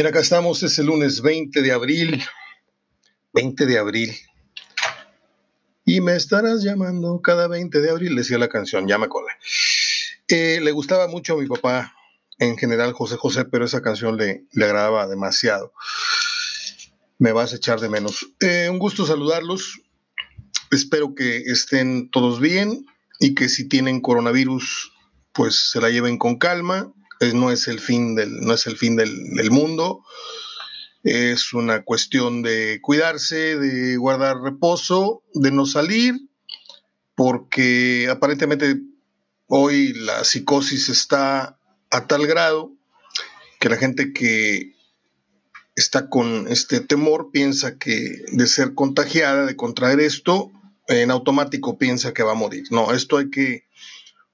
Mira, acá estamos, es el lunes 20 de abril. 20 de abril. Y me estarás llamando cada 20 de abril, decía la canción, ya me acordé. Eh, le gustaba mucho a mi papá, en general José José, pero esa canción le, le agradaba demasiado. Me vas a echar de menos. Eh, un gusto saludarlos. Espero que estén todos bien y que si tienen coronavirus, pues se la lleven con calma no es el fin del, no es el fin del, mundo. Es una cuestión de cuidarse, de guardar reposo, de no salir, porque aparentemente hoy la psicosis está a tal grado que la gente que está con este temor piensa que de ser contagiada, de contraer esto, en automático piensa que va a morir. No, esto hay que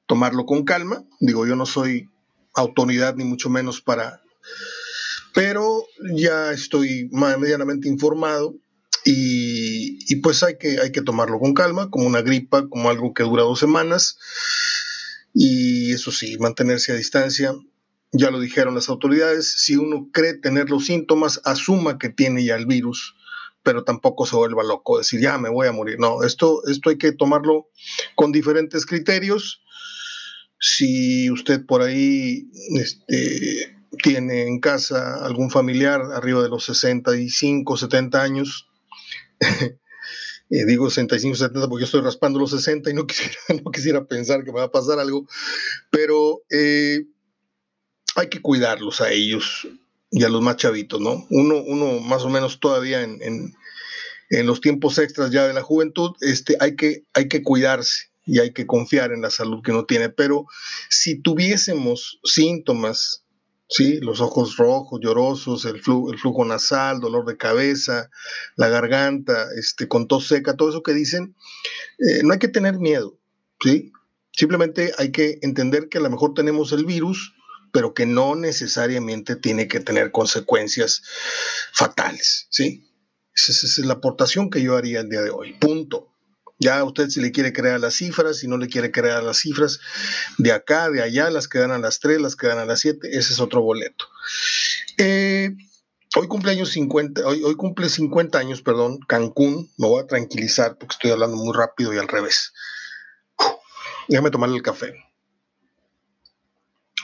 tomarlo con calma. Digo, yo no soy autoridad ni mucho menos para... Pero ya estoy medianamente informado y, pues hay que, hay que tomarlo con calma, como una gripa, como algo que dura dos semanas. Y eso sí, mantenerse a distancia. Ya lo dijeron las autoridades, si uno cree tener los síntomas, asuma que tiene ya el virus, pero tampoco se vuelva loco, decir, ya me voy a morir. No, esto, esto hay que tomarlo con diferentes criterios si usted por ahí este, tiene en casa algún familiar arriba de los 65, 70 años, eh, digo 65, 70 porque yo estoy raspando los 60 y no quisiera, no quisiera pensar que me va a pasar algo, pero eh, hay que cuidarlos a ellos y a los más chavitos, ¿no? Uno, uno más o menos todavía en, en, en los tiempos extras ya de la juventud, este, hay, que, hay que cuidarse y hay que confiar en la salud que uno tiene. Pero si tuviésemos síntomas, ¿sí? los ojos rojos, llorosos, el, flujo, el flujo nasal, dolor de cabeza, la garganta, este, con tos seca, todo eso que dicen, eh, no hay que tener miedo. ¿sí? Simplemente hay que entender que a lo mejor tenemos el virus, pero que no necesariamente tiene que tener consecuencias fatales. ¿sí? Esa es la aportación que yo haría el día de hoy. Punto. Ya usted si le quiere crear las cifras, si no le quiere crear las cifras, de acá, de allá, las que dan a las 3, las que dan a las 7, ese es otro boleto. Eh, hoy cumple 50, hoy, hoy, cumple 50 años, perdón, Cancún, me voy a tranquilizar porque estoy hablando muy rápido y al revés. Déjame tomarle el café.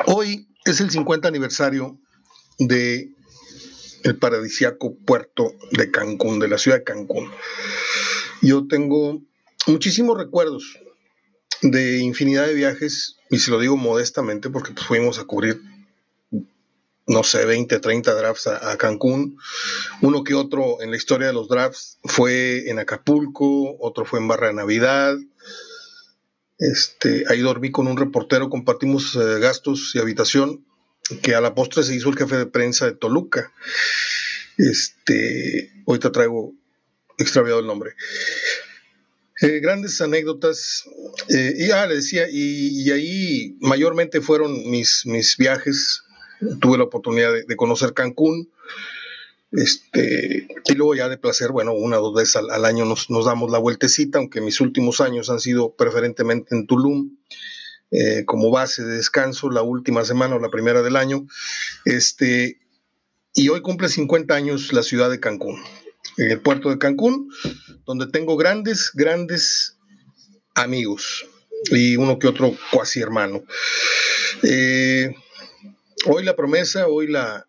Hoy es el 50 aniversario de el paradisiaco puerto de Cancún, de la ciudad de Cancún. Yo tengo muchísimos recuerdos de infinidad de viajes, y se lo digo modestamente porque pues, fuimos a cubrir, no sé, 20, 30 drafts a, Cancún. Uno que otro en la historia de los drafts fue en Acapulco, otro fue en Barra de Navidad. Este, ahí dormí con un reportero, compartimos eh, gastos y habitación, que a la postre se hizo el jefe de prensa de Toluca. Este, ahorita traigo extraviado el nombre. Eh, grandes anécdotas. Eh, y ah, le decía, y, ahí mayormente fueron mis, mis viajes. Tuve la oportunidad de, conocer Cancún. Este, y luego ya de placer, bueno, una o dos veces al, año nos, nos, damos la vueltecita, aunque mis últimos años han sido preferentemente en Tulum, eh, como base de descanso, la última semana o la primera del año. Este, y hoy cumple 50 años la ciudad de Cancún en el puerto de Cancún, donde tengo grandes, grandes amigos y uno que otro cuasi hermano. Eh, hoy la promesa, hoy la,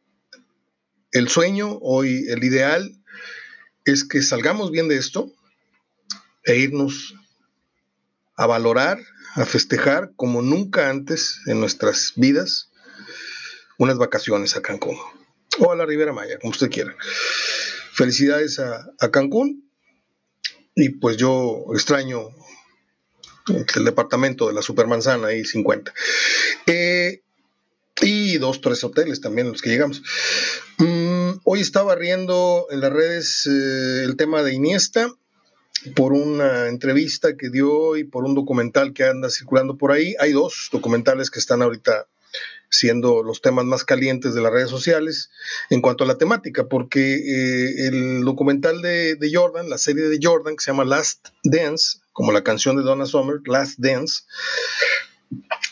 el sueño, hoy el ideal es que salgamos bien de esto e irnos a valorar, a festejar como nunca antes en nuestras vidas unas vacaciones a Cancún o a la Ribera Maya, como usted quiera felicidades a, Cancún y pues yo extraño el departamento de la Supermanzana ahí 50. Eh, y dos, tres hoteles también los que llegamos. Mm, hoy estaba riendo en las redes eh, el tema de Iniesta por una entrevista que dio y por un documental que anda circulando por ahí. Hay dos documentales que están ahorita siendo los temas más calientes de las redes sociales en cuanto a la temática, porque eh, el documental de, Jordan, la serie de Jordan, que se llama Last Dance, como la canción de Donna Summer, Last Dance,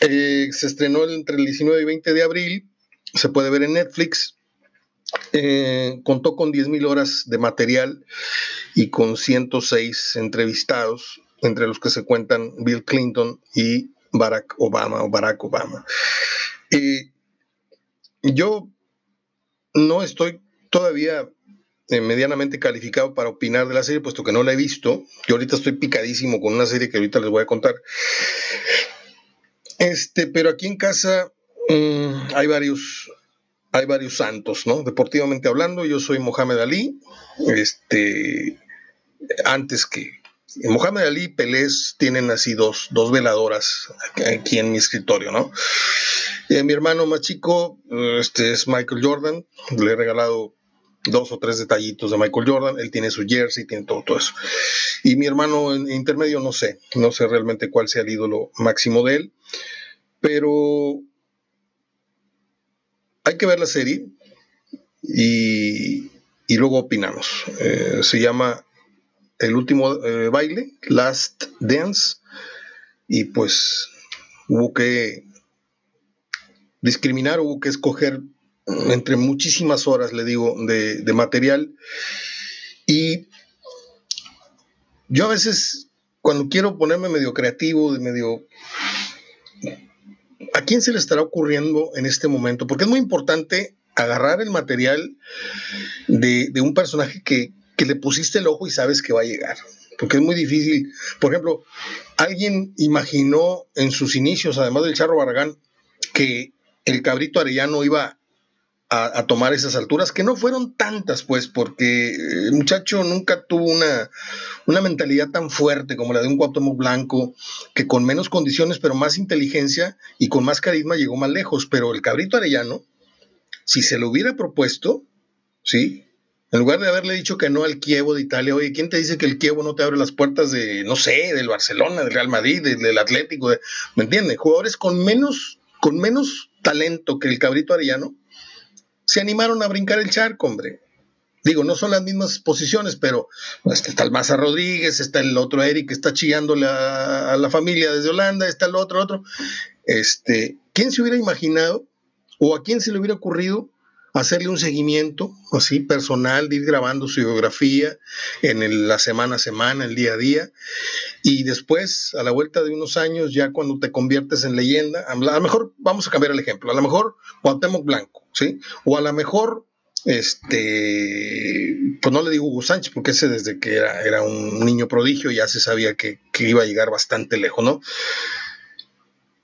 eh, se estrenó entre el 19 y 20 de abril, se puede ver en Netflix, eh, contó con 10.000 horas de material y con 106 entrevistados, entre los que se cuentan Bill Clinton y Barack Obama o Barack Obama. Yo no estoy todavía eh, medianamente calificado para opinar de la serie, puesto que no la he visto. Yo ahorita estoy picadísimo con una serie que ahorita les voy a contar. Este, pero aquí en casa mm, hay varios, hay varios santos, ¿no? Deportivamente hablando, yo soy Mohamed Ali. Este, antes que Mohamed Ali y Pelés tienen así dos, dos veladoras aquí en mi escritorio, ¿no? Eh, mi hermano más chico, este es Michael Jordan, le he regalado dos o tres detallitos de Michael Jordan, él tiene su jersey, tiene todo, eso. Y mi hermano en intermedio no sé, no sé realmente cuál sea el ídolo máximo de él, pero hay que ver la serie y, luego opinamos. Eh, se llama El último eh, baile, Last Dance, y pues hubo que discriminar, hubo que escoger entre muchísimas horas, le digo, de, material. Y yo a veces, cuando quiero ponerme medio creativo, de medio... ¿A quién se le estará ocurriendo en este momento? Porque es muy importante agarrar el material de, de un personaje que, que, le pusiste el ojo y sabes que va a llegar. Porque es muy difícil. Por ejemplo, alguien imaginó en sus inicios, además del Charro Barragán, que el cabrito arellano iba a, tomar esas alturas, que no fueron tantas, pues, porque el muchacho nunca tuvo una, una mentalidad tan fuerte como la de un Cuauhtémoc Blanco, que con menos condiciones, pero más inteligencia y con más carisma llegó más lejos. Pero el cabrito arellano, si se lo hubiera propuesto, ¿sí? En lugar de haberle dicho que no al Kievo de Italia, oye, ¿quién te dice que el Kievo no te abre las puertas de, no sé, del Barcelona, del Real Madrid, del, Atlético? ¿Me entiendes? Jugadores con menos, con menos talento que el cabrito arellano, se animaron a brincar el charco, hombre. Digo, no son las mismas posiciones, pero está el Maza Rodríguez, está el otro Eric que está chillándole a, la familia desde Holanda, está el otro, otro. Este, ¿Quién se hubiera imaginado o a quién se le hubiera ocurrido hacerle un seguimiento así personal, de ir grabando su biografía en la semana a semana, el día a día, y después, a la vuelta de unos años, ya cuando te conviertes en leyenda, a lo mejor, vamos a cambiar el ejemplo, a lo mejor Cuauhtémoc Blanco, ¿sí? O a lo mejor, este, pues no le digo Hugo Sánchez, porque ese desde que era, era un niño prodigio ya se sabía que, iba a llegar bastante lejos, ¿no?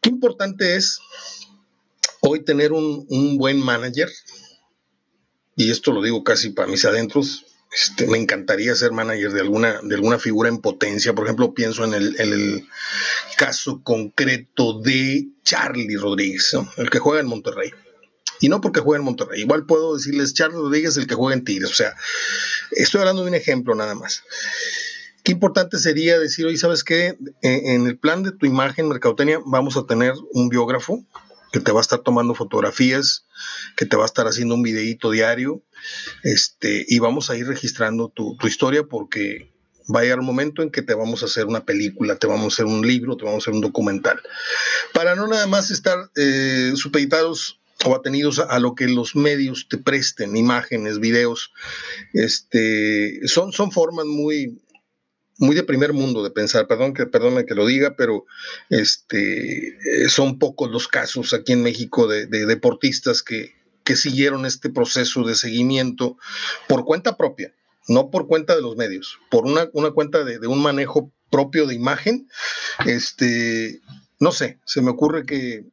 Qué importante es hoy tener un, un buen manager, y esto lo digo casi para mis adentros, este, me encantaría ser manager de alguna, de alguna figura en potencia. Por ejemplo, pienso en el, caso concreto de Charlie Rodríguez, el que juega en Monterrey. Y no porque juega en Monterrey. Igual puedo decirles Charlie Rodríguez, el que juega en Tigres. O sea, estoy hablando de un ejemplo nada más. Qué importante sería decir, oye, ¿sabes qué? En el plan de tu imagen, Mercadotecnia, vamos a tener un biógrafo que te va a estar tomando fotografías, que te va a estar haciendo un videíto diario, este, y vamos a ir registrando tu, historia porque va a llegar un momento en que te vamos a hacer una película, te vamos a hacer un libro, te vamos a hacer un documental. Para no nada más estar eh, supeditados o atenidos a, lo que los medios te presten, imágenes, videos, este, son, son formas muy, muy de primer mundo de pensar, perdón que, que lo diga, pero este, eh, son pocos los casos aquí en México de, deportistas que, que, siguieron este proceso de seguimiento por cuenta propia, no por cuenta de los medios, por una, una cuenta de, de, un manejo propio de imagen. Este, no sé, se me ocurre que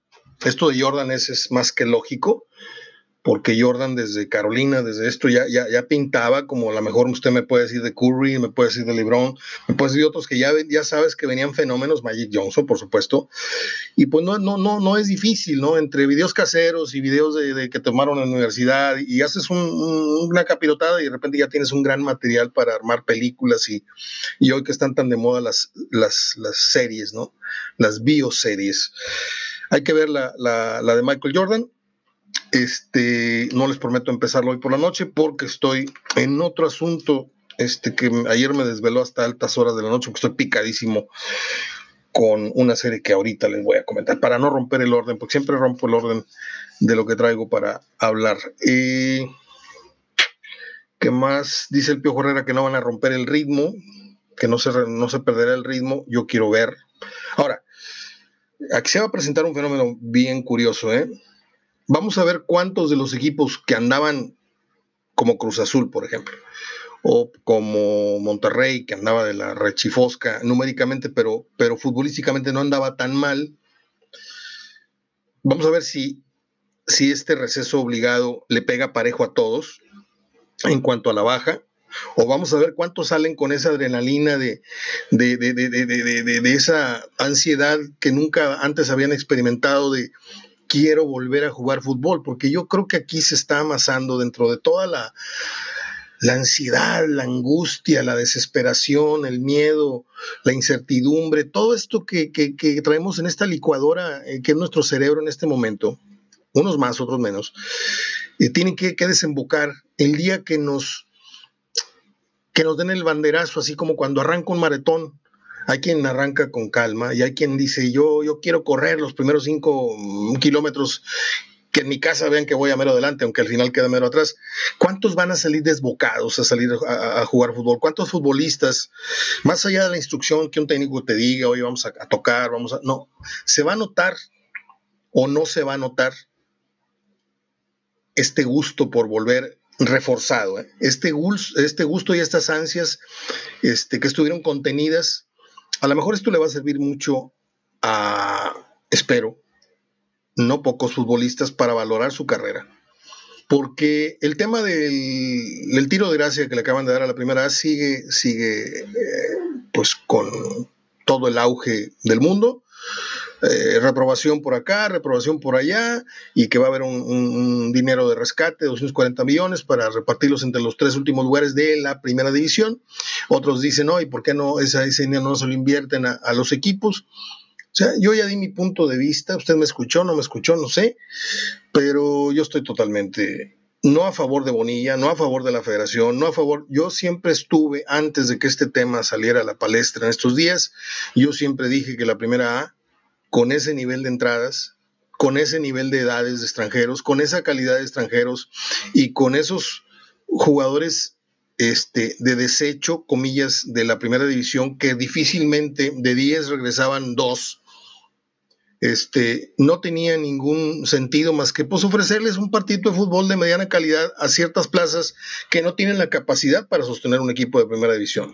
esto de Jordan es, es más que lógico porque Jordan desde Carolina, desde esto, ya, ya, ya pintaba, como a lo mejor usted me puede decir de Curry, me puede decir de LeBron, me puede decir de otros que ya, ya sabes que venían fenómenos, Magic Johnson, por supuesto, y pues no, no, no, no es difícil, ¿no? Entre videos caseros y videos de, que tomaron en la universidad, y haces una capirotada y de repente ya tienes un gran material para armar películas, y, y hoy que están tan de moda las, las, las series, ¿no? Las bioseries. Hay que ver la, la, la de Michael Jordan, este, no les prometo empezarlo hoy por la noche porque estoy en otro asunto este, que ayer me desveló hasta altas horas de la noche porque estoy picadísimo con una serie que ahorita les voy a comentar para no romper el orden, porque siempre rompo el orden de lo que traigo para hablar. que más dice el Pío Herrera que no van a romper el ritmo, que no se, no se perderá el ritmo, yo quiero ver. Ahora, aquí se va a presentar un fenómeno bien curioso, ¿eh? Vamos a ver cuántos de los equipos que andaban como Cruz Azul, por ejemplo, o como Monterrey, que andaba de la rechifosca numéricamente, pero, pero futbolísticamente no andaba tan mal. Vamos a ver si, si este receso obligado le pega parejo a todos en cuanto a la baja o vamos a ver cuántos salen con esa adrenalina de, de, de, de, esa ansiedad que nunca antes habían experimentado de quiero volver a jugar fútbol, porque yo creo que aquí se está amasando dentro de toda la, la ansiedad, la angustia, la desesperación, el miedo, la incertidumbre, todo esto que, que, que traemos en esta licuadora eh, que es nuestro cerebro en este momento, unos más, otros menos, eh, tienen que, que desembocar el día que nos que nos den el banderazo, así como cuando arranca un maratón. Hay quien arranca con calma y hay quien dice, yo, yo quiero correr los primeros cinco kilómetros, que en mi casa vean que voy a mero adelante, aunque al final queda mero atrás. ¿Cuántos van a salir desbocados a salir a, jugar fútbol? ¿Cuántos futbolistas, más allá de la instrucción que un técnico te diga, hoy vamos a, tocar, vamos a... No, se va a notar o no se va a notar este gusto por volver reforzado. ¿eh? Este, este gusto y estas ansias este, que estuvieron contenidas, a lo mejor esto le va a servir mucho a, espero, no pocos futbolistas para valorar su carrera. Porque el tema del, tiro de gracia que le acaban de dar a la primera sigue, sigue eh, pues con todo el auge del mundo eh, reprobación por acá, reprobación por allá, y que va a haber un, dinero de rescate, 240 millones, para repartirlos entre los tres últimos lugares de la primera división. Otros dicen, no, ¿y por qué no esa, dinero no se lo invierten a, los equipos? O sea, yo ya di mi punto de vista, usted me escuchó, no me escuchó, no sé, pero yo estoy totalmente no a favor de Bonilla, no a favor de la federación, no a favor, yo siempre estuve, antes de que este tema saliera a la palestra en estos días, yo siempre dije que la primera A con ese nivel de entradas, con ese nivel de edades de extranjeros, con esa calidad de extranjeros y con esos jugadores este, de desecho, comillas, de la primera división, que difícilmente de 10 regresaban 2, este, no tenía ningún sentido más que pues, ofrecerles un partido de fútbol de mediana calidad a ciertas plazas que no tienen la capacidad para sostener un equipo de primera división.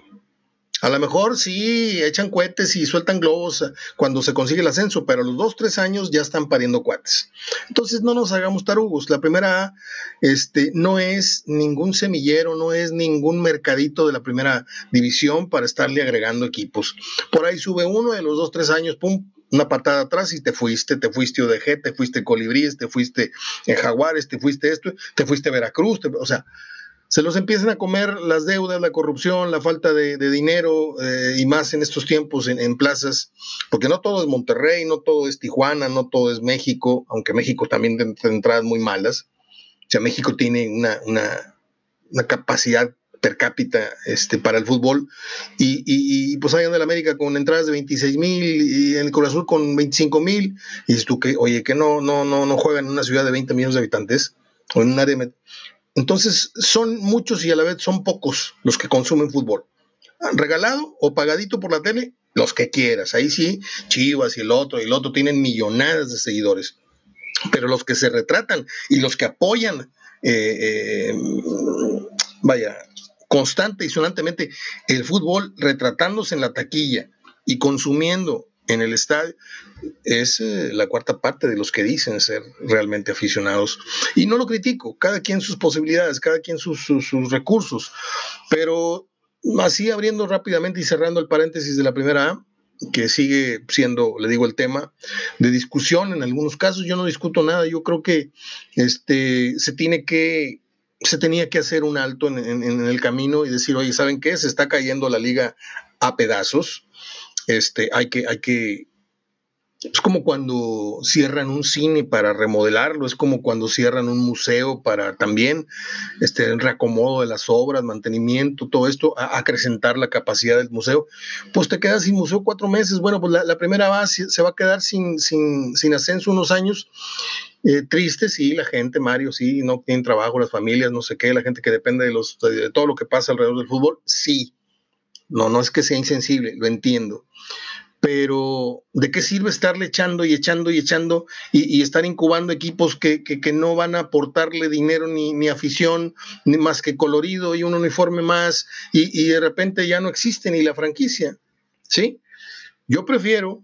A lo mejor sí echan cohetes y sueltan globos cuando se consigue el ascenso, pero a los dos, tres años ya están pariendo cohetes. Entonces no nos hagamos tarugos. La primera A este, no es ningún semillero, no es ningún mercadito de la primera división para estarle agregando equipos. Por ahí sube uno de los dos, tres años, pum, una patada atrás y te fuiste, te fuiste ODG, te fuiste Colibríes, te fuiste en Jaguares, te fuiste esto, te fuiste Veracruz, o sea, se los empiezan a comer las deudas, la corrupción, la falta de, dinero eh, y más en estos tiempos en, plazas, porque no todo es Monterrey, no todo es Tijuana, no todo es México, aunque México también tiene entradas muy malas. O sea, México tiene una, una, capacidad per cápita este, para el fútbol. Y, y, pues hay en el América con entradas de 26 mil y en el Cruz con 25 mil. Y dices tú que, oye, que no, no, no, no juegan en una ciudad de 20 millones de habitantes o en un área entonces, son muchos y a la vez son pocos los que consumen fútbol. Regalado o pagadito por la tele, los que quieras. Ahí sí, Chivas y el otro y el otro tienen millonadas de seguidores. Pero los que se retratan y los que apoyan, eh, eh, vaya, constante y sonantemente el fútbol, retratándose en la taquilla y consumiendo en el estadio es eh, la cuarta parte de los que dicen ser realmente aficionados. Y no lo critico, cada quien sus posibilidades, cada quien sus, recursos. Pero así abriendo rápidamente y cerrando el paréntesis de la primera A, que sigue siendo, le digo, el tema de discusión en algunos casos. Yo no discuto nada, yo creo que este, se tiene que se tenía que hacer un alto en, en, el camino y decir, oye, ¿saben qué? Se está cayendo la liga a pedazos este, hay que, hay que, es como cuando cierran un cine para remodelarlo, es como cuando cierran un museo para también este reacomodo de las obras, mantenimiento, todo esto, acrecentar la capacidad del museo. Pues te quedas sin museo cuatro meses. Bueno, pues la, primera base se va a quedar sin, sin, sin ascenso unos años Eh, triste, sí, la gente, Mario, sí, no tienen trabajo, las familias, no sé qué, la gente que depende de, los, de todo lo que pasa alrededor del fútbol, sí. No, no es que sea insensible, lo entiendo pero ¿de qué sirve estarle echando y echando y echando y, estar incubando equipos que, no van a aportarle dinero ni, ni, afición, ni más que colorido y un uniforme más, y, de repente ya no existe ni la franquicia? ¿Sí? Yo prefiero,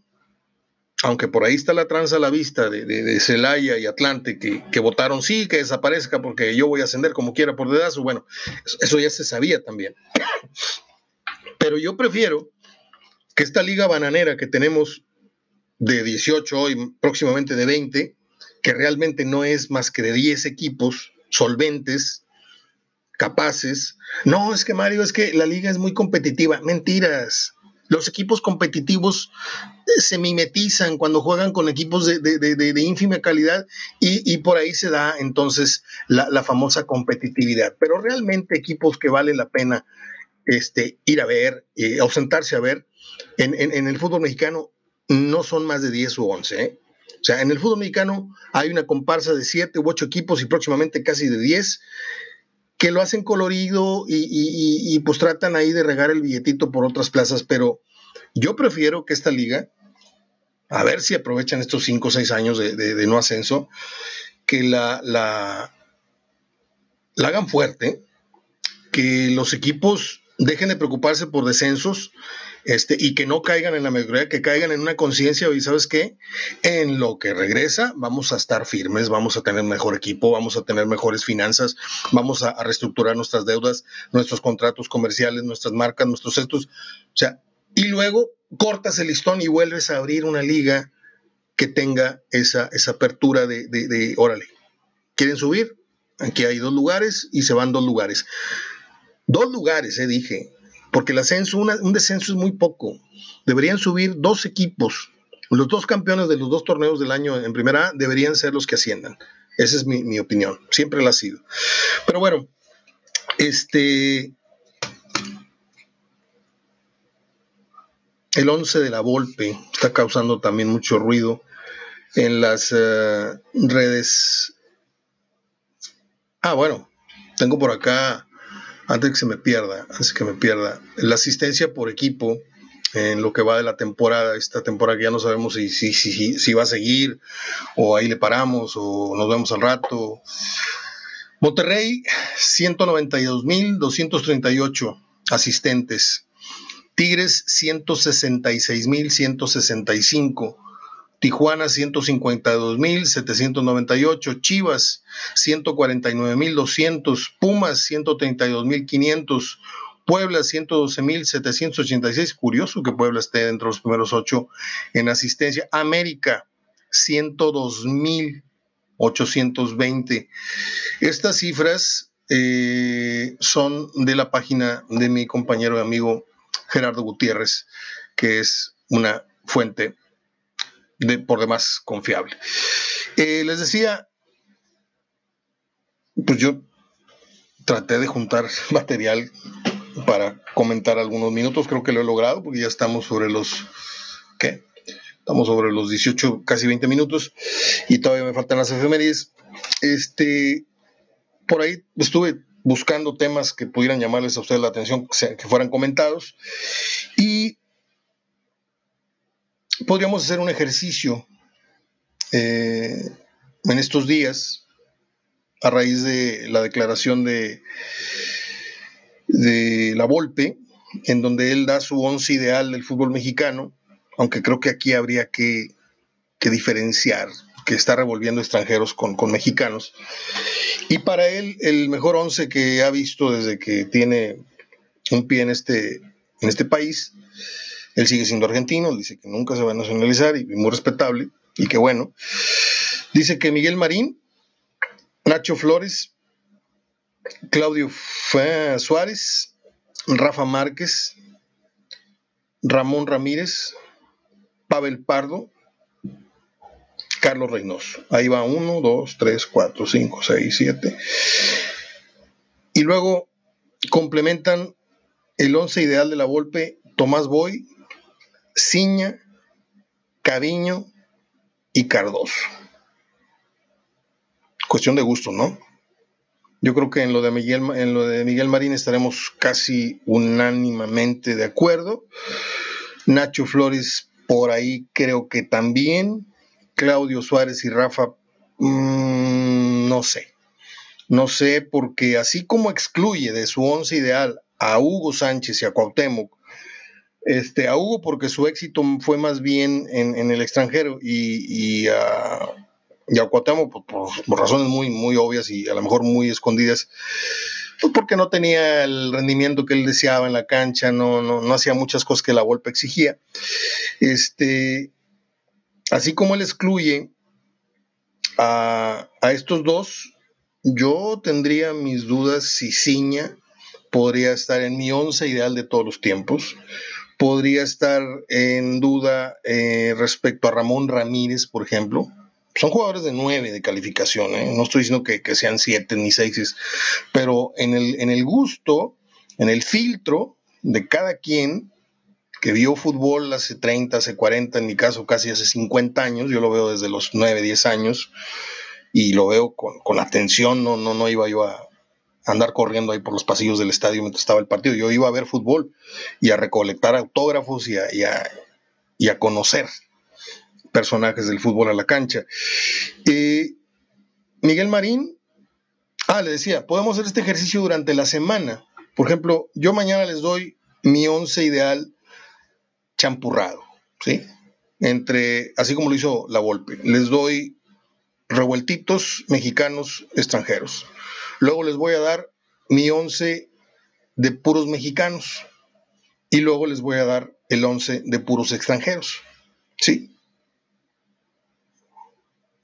aunque por ahí está la tranza a la vista de, de, Celaya y Atlante, que, votaron sí, que desaparezca porque yo voy a ascender como quiera por dedazo, bueno, eso ya se sabía también. Pero yo prefiero que esta liga bananera que tenemos de 18 hoy, próximamente de 20, que realmente no es más que de 10 equipos solventes, capaces. No, es que Mario, es que la liga es muy competitiva. Mentiras. Los equipos competitivos eh, se mimetizan cuando juegan con equipos de, ínfima calidad y, por ahí se da entonces la, famosa competitividad. Pero realmente equipos que vale la pena este, ir a ver, eh, ausentarse a ver, en, el fútbol mexicano no son más de 10 u 11. ¿eh? O sea, en el fútbol mexicano hay una comparsa de 7 u 8 equipos y próximamente casi de 10 que lo hacen colorido y, pues tratan ahí de regar el billetito por otras plazas, pero yo prefiero que esta liga, a ver si aprovechan estos 5 o 6 años de, no ascenso, que la, la, la hagan fuerte, que los equipos dejen de preocuparse por descensos este, y que no caigan en la mediocridad, que caigan en una conciencia, y sabes qué, en lo que regresa vamos a estar firmes, vamos a tener mejor equipo, vamos a tener mejores finanzas, vamos a, reestructurar nuestras deudas, nuestros contratos comerciales, nuestras marcas, nuestros estos, o sea, y luego cortas el listón y vuelves a abrir una liga que tenga esa, esa apertura de, de, de órale, ¿quieren subir? Aquí hay dos lugares y se van dos lugares. Dos lugares, eh, dije, porque el ascenso, un descenso es muy poco. Deberían subir dos equipos. Los dos campeones de los dos torneos del año en primera A deberían ser los que asciendan. Esa es mi, opinión. Siempre la ha sido. Pero bueno, este. El 11 de la Volpe está causando también mucho ruido en las eh, redes. Ah, bueno, tengo por acá antes que se me pierda, antes que me pierda, la asistencia por equipo en lo que va de la temporada, esta temporada que ya no sabemos si, si, si, si va a seguir o ahí le paramos o nos vemos al rato. Monterrey, 192.238 asistentes. Tigres, 166.165. Tijuana 152.798, Chivas 149.200, Pumas 132.500, Puebla 112.786, curioso que Puebla esté dentro de los primeros ocho en asistencia, América 102.820. Estas cifras eh, son de la página de mi compañero y amigo Gerardo Gutiérrez, que es una fuente de, por demás confiable. Eh, les decía, pues yo traté de juntar material para comentar algunos minutos, creo que lo he logrado porque ya estamos sobre los, ¿qué? Estamos sobre los 18, casi 20 minutos y todavía me faltan las efemérides. Este, por ahí estuve buscando temas que pudieran llamarles a ustedes la atención, que fueran comentados y podríamos hacer un ejercicio eh, en estos días a raíz de la declaración de, de la Volpe, en donde él da su once ideal del fútbol mexicano, aunque creo que aquí habría que, diferenciar que está revolviendo extranjeros con, con, mexicanos. Y para él, el mejor once que ha visto desde que tiene un pie en este, en este país él sigue siendo argentino, dice que nunca se va a nacionalizar y muy respetable y que bueno. Dice que Miguel Marín, Nacho Flores, Claudio Suárez, Rafa Márquez, Ramón Ramírez, Pavel Pardo, Carlos Reynoso. Ahí va uno, dos, tres, cuatro, cinco, seis, siete. Y luego complementan el once ideal de la Volpe, Tomás Boy, Ciña, Cariño y Cardoso. cuestión de gusto, ¿no? Yo creo que en lo de Miguel, en lo de Miguel Marín estaremos casi unánimamente de acuerdo. Nacho Flores por ahí creo que también. Claudio Suárez y Rafa, mmm, no sé. No sé, porque así como excluye de su once ideal a Hugo Sánchez y a Cuauhtémoc, este, a Hugo porque su éxito fue más bien en, el extranjero y, y a y a Cuauhtémoc por, razones muy, muy obvias y a lo mejor muy escondidas, pues porque no tenía el rendimiento que él deseaba en la cancha, no, no, hacía muchas cosas que la Volpe exigía. Este, así como él excluye a, a estos dos, yo tendría mis dudas si Ciña podría estar en mi once ideal de todos los tiempos. Podría estar en duda eh, respecto a Ramón Ramírez, por ejemplo son jugadores de nueve de calificación, ¿eh? no estoy diciendo que, sean siete ni seis, pero en el, en el gusto, en el filtro de cada quien que vio fútbol hace 30, hace 40, en mi caso casi hace 50 años, yo lo veo desde los 9, 10 años y lo veo con, atención, no, no, no iba yo a andar corriendo ahí por los pasillos del estadio mientras estaba el partido, yo iba a ver fútbol y a recolectar autógrafos y a, y a conocer personajes del fútbol a la cancha. Miguel Marín, ah, le decía, podemos hacer este ejercicio durante la semana. Por ejemplo, yo mañana les doy mi once ideal champurrado, ¿sí? Entre, así como lo hizo la Volpe, les doy revueltitos mexicanos extranjeros. Luego les voy a dar mi once de puros mexicanos y luego les voy a dar el once de puros extranjeros, ¿sí?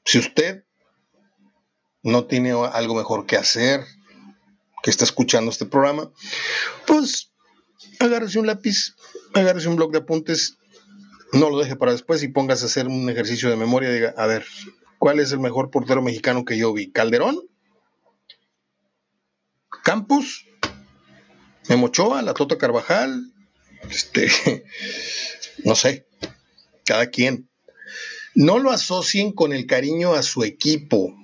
Si usted no tiene algo mejor que hacer, que está escuchando este programa, pues agárrese un lápiz, agárrese un blog de apuntes, no lo deje para después y póngase a hacer un ejercicio de memoria. Diga, a ver, ¿cuál es el mejor portero mexicano que yo vi? ¿Calderón? ¿Campos? ¿Memochoa? ¿La Tota Carvajal? Este, no sé, cada quien. No lo asocien con el cariño a su equipo.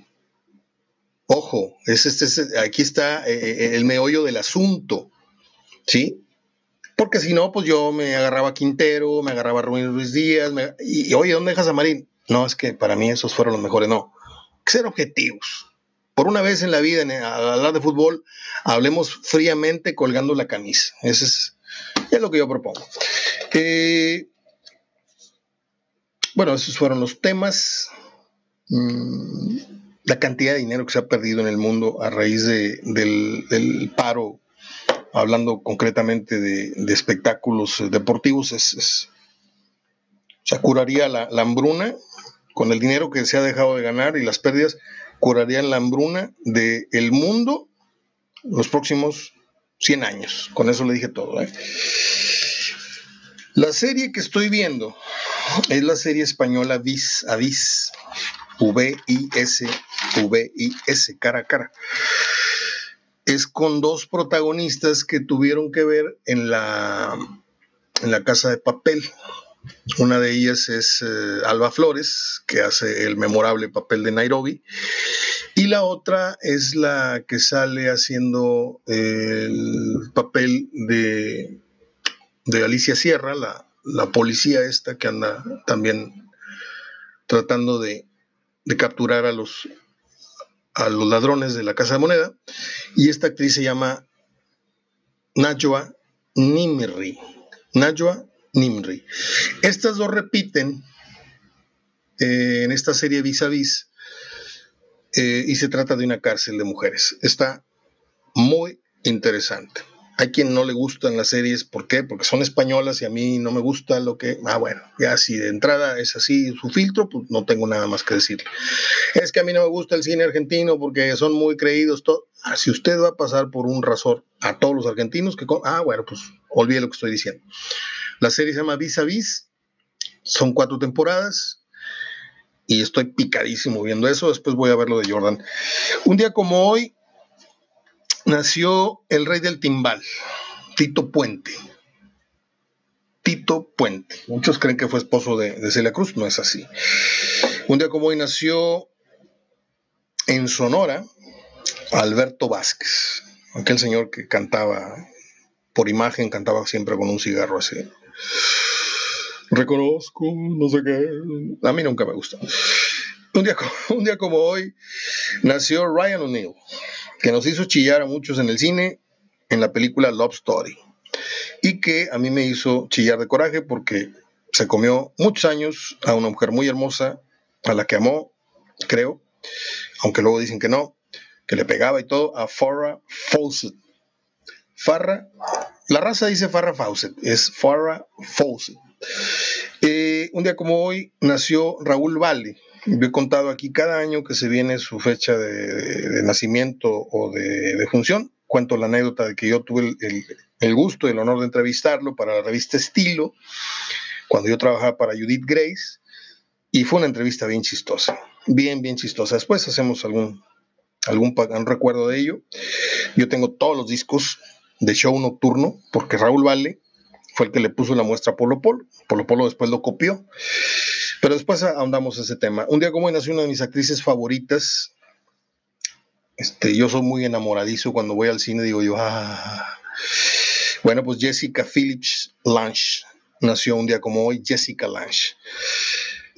Ojo, es, aquí está eh, eh, el meollo del asunto, ¿sí? Porque si no, pues yo me agarraba a Quintero, me agarraba a Rubén Ruiz Díaz, y, oye, ¿dónde dejas a Marín? No, es que para mí esos fueron los mejores, no. Que ser objetivos. Por una vez en la vida, al hablar de fútbol, hablemos fríamente colgando la camisa. Eso es, es lo que yo propongo. Eh, bueno, esos fueron los temas. Mm, la cantidad de dinero que se ha perdido en el mundo a raíz del, paro, hablando concretamente de, espectáculos deportivos, es, se curaría la, hambruna con el dinero que se ha dejado de ganar y las pérdidas, curarían la hambruna del mundo los próximos 100 años. Con eso le dije todo. ¿eh? La serie que estoy viendo es la serie española Vis a Vis, V-I-S, V-I-S, cara a cara. Es con dos protagonistas que tuvieron que ver en la, en la casa de papel. Una de ellas es eh, Alba Flores, que hace el memorable papel de Nairobi, y la otra es la que sale haciendo el papel de, de Alicia Sierra, la, la policía esta que anda también tratando de, capturar a los, a los ladrones de la Casa de Moneda. Y esta actriz se llama Najwa Nimri. Najwa Nimri. Estas dos repiten eh, en esta serie Vis a Vis eh, y se trata de una cárcel de mujeres. Está muy interesante. Hay quien no le gustan las series, ¿por qué? Porque son españolas y a mí no me gusta lo que... Ah, bueno, ya si de entrada es así su filtro, pues no tengo nada más que decirle. Es que a mí no me gusta el cine argentino porque son muy creídos. Ah, si usted va a pasar por un razor a todos los argentinos, que... Ah, bueno, pues olvide lo que estoy diciendo. La serie se llama Vis a Vis, son cuatro temporadas, y estoy picadísimo viendo eso. Después voy a ver lo de Jordan. Un día como hoy, nació el rey del timbal, Tito Puente. Tito Puente. Muchos creen que fue esposo de, Celia Cruz, no es así. Un día como hoy nació en Sonora, Alberto Vázquez, aquel señor que cantaba por imagen, cantaba siempre con un cigarro así. Reconozco, no sé qué. A mí nunca me gusta. Un día, un día como hoy nació Ryan O'Neill, que nos hizo chillar a muchos en el cine en la película Love Story. Y que a mí me hizo chillar de coraje porque se comió muchos años a una mujer muy hermosa, a la que amó, creo, aunque luego dicen que no, que le pegaba y todo, a Farrah Fawcett. Farrah, la raza dice Farrah Fawcett, es Farrah Fawcett. Eh, un día como hoy nació Raúl Valle. Yo he contado aquí cada año que se viene su fecha de, nacimiento o de, función. Cuento la anécdota de que yo tuve el, gusto y el honor de entrevistarlo para la revista Estilo, cuando yo trabajaba para Judith Grace, y fue una entrevista bien chistosa bien, bien chistosa. Después hacemos algún, algún, recuerdo de ello. Yo tengo todos los discos de show nocturno, porque Raúl Valle fue el que le puso la muestra a Polo Polo. Polo Polo después lo copió. Pero después ahondamos ese tema. Un día como hoy nació una de mis actrices favoritas. Este, yo soy muy enamoradizo cuando voy al cine, digo yo, ah. Bueno, pues Jessica Phillips Lange nació un día como hoy, Jessica Lange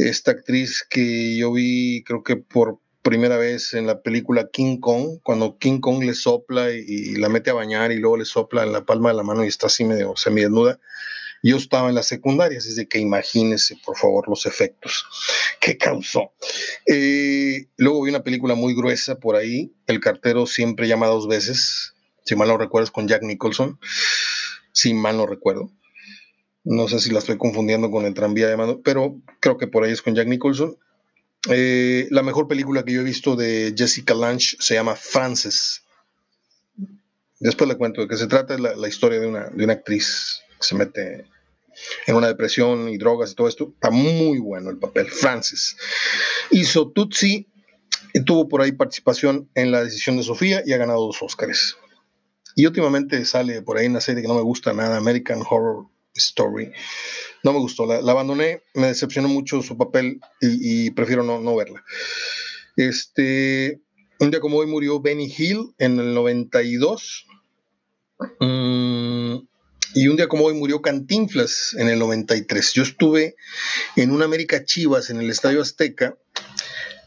esta actriz que yo vi, creo que por primera vez en la película King Kong, cuando King Kong le sopla y, la mete a bañar y luego le sopla en la palma de la mano y está así medio semidesnuda. Yo estaba en la secundaria, así de que imagínense, por favor, los efectos que causó. Eh, luego vi una película muy gruesa por ahí, El cartero siempre llama dos veces, si mal no recuerdo, con Jack Nicholson, si mal no recuerdo. No sé si la estoy confundiendo con el tranvía de mano, pero creo que por ahí es con Jack Nicholson. Eh, la mejor película que yo he visto de Jessica Lange se llama Frances. Después le cuento de qué se trata. Es la, historia de una, de una actriz que se mete en una depresión y drogas y todo esto. Está muy bueno el papel. Frances. Hizo Tutsi tuvo por ahí participación en la decisión de Sofía y ha ganado dos Oscars. Y últimamente sale por ahí una serie que no me gusta nada, American Horror Story. No me gustó, la, abandoné, me decepcionó mucho su papel y, prefiero no, verla. Este, un día como hoy murió Benny Hill en el 92. Mm, y un día como hoy murió Cantinflas en el 93. Yo estuve en una América Chivas en el Estadio Azteca.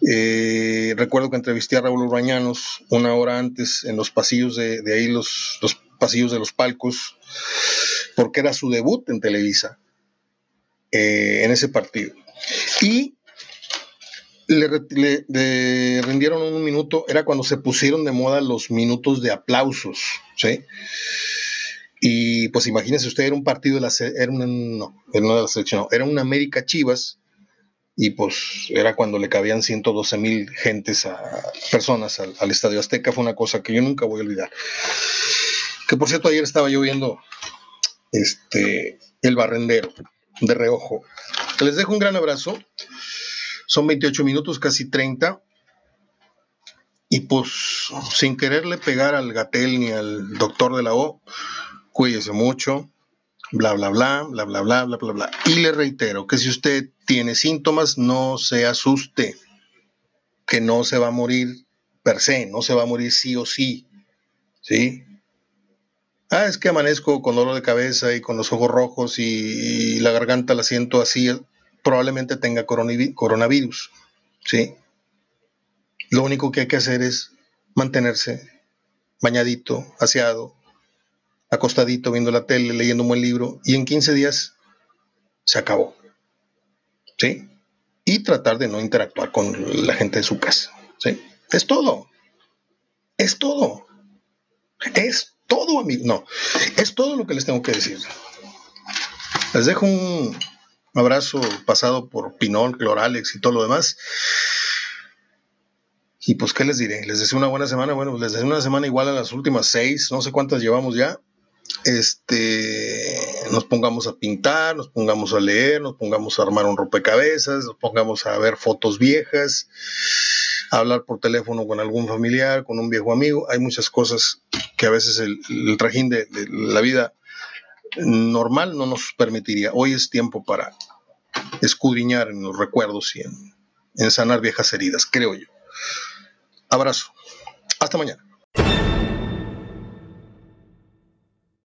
Eh, recuerdo que entrevisté a Raúl Urbañanos una hora antes en los pasillos de, ahí, los, los pasillos de los palcos porque era su debut en Televisa eh, en ese partido. Y le, rindieron un minuto, era cuando se pusieron de moda los minutos de aplausos, ¿sí? Y pues imagínese usted, era un partido de la, era una, no, no de la selección, era una América Chivas, y pues era cuando le cabían 112 mil gentes a personas al, al, Estadio Azteca, fue una cosa que yo nunca voy a olvidar. Que por cierto, ayer estaba yo viendo este, el barrendero de reojo. Les dejo un gran abrazo. Son 28 minutos, casi 30. Y pues, sin quererle pegar al Gatel ni al doctor de la O, cuídese mucho, bla, bla, bla, bla, bla, bla, bla, bla, bla. Y le reitero que si usted tiene síntomas, no se asuste, que no se va a morir per se, no se va a morir sí o sí, ¿sí? Ah, es que amanezco con dolor de cabeza y con los ojos rojos y, la garganta la siento así, probablemente tenga coronavirus, ¿sí? Lo único que hay que hacer es mantenerse bañadito, aseado, acostadito, viendo la tele, leyendo un buen libro, y en 15 días se acabó, ¿sí? Y tratar de no interactuar con la gente de su casa, ¿sí? Es todo, es todo, es todo, mí, No, es todo lo que les tengo que decir. Les dejo un abrazo pasado por Pinol, Cloralex y todo lo demás. Y pues, ¿qué les diré? Les deseo una buena semana. Bueno, pues les deseo una semana igual a las últimas seis, no sé cuántas llevamos ya. Este, nos pongamos a pintar, nos pongamos a leer, nos pongamos a armar un rompecabezas, nos pongamos a ver fotos viejas, hablar por teléfono con algún familiar, con un viejo amigo. Hay muchas cosas que a veces el, trajín de, la vida normal no nos permitiría. Hoy es tiempo para escudriñar en los recuerdos y en, en sanar viejas heridas, creo yo. Abrazo. Hasta mañana.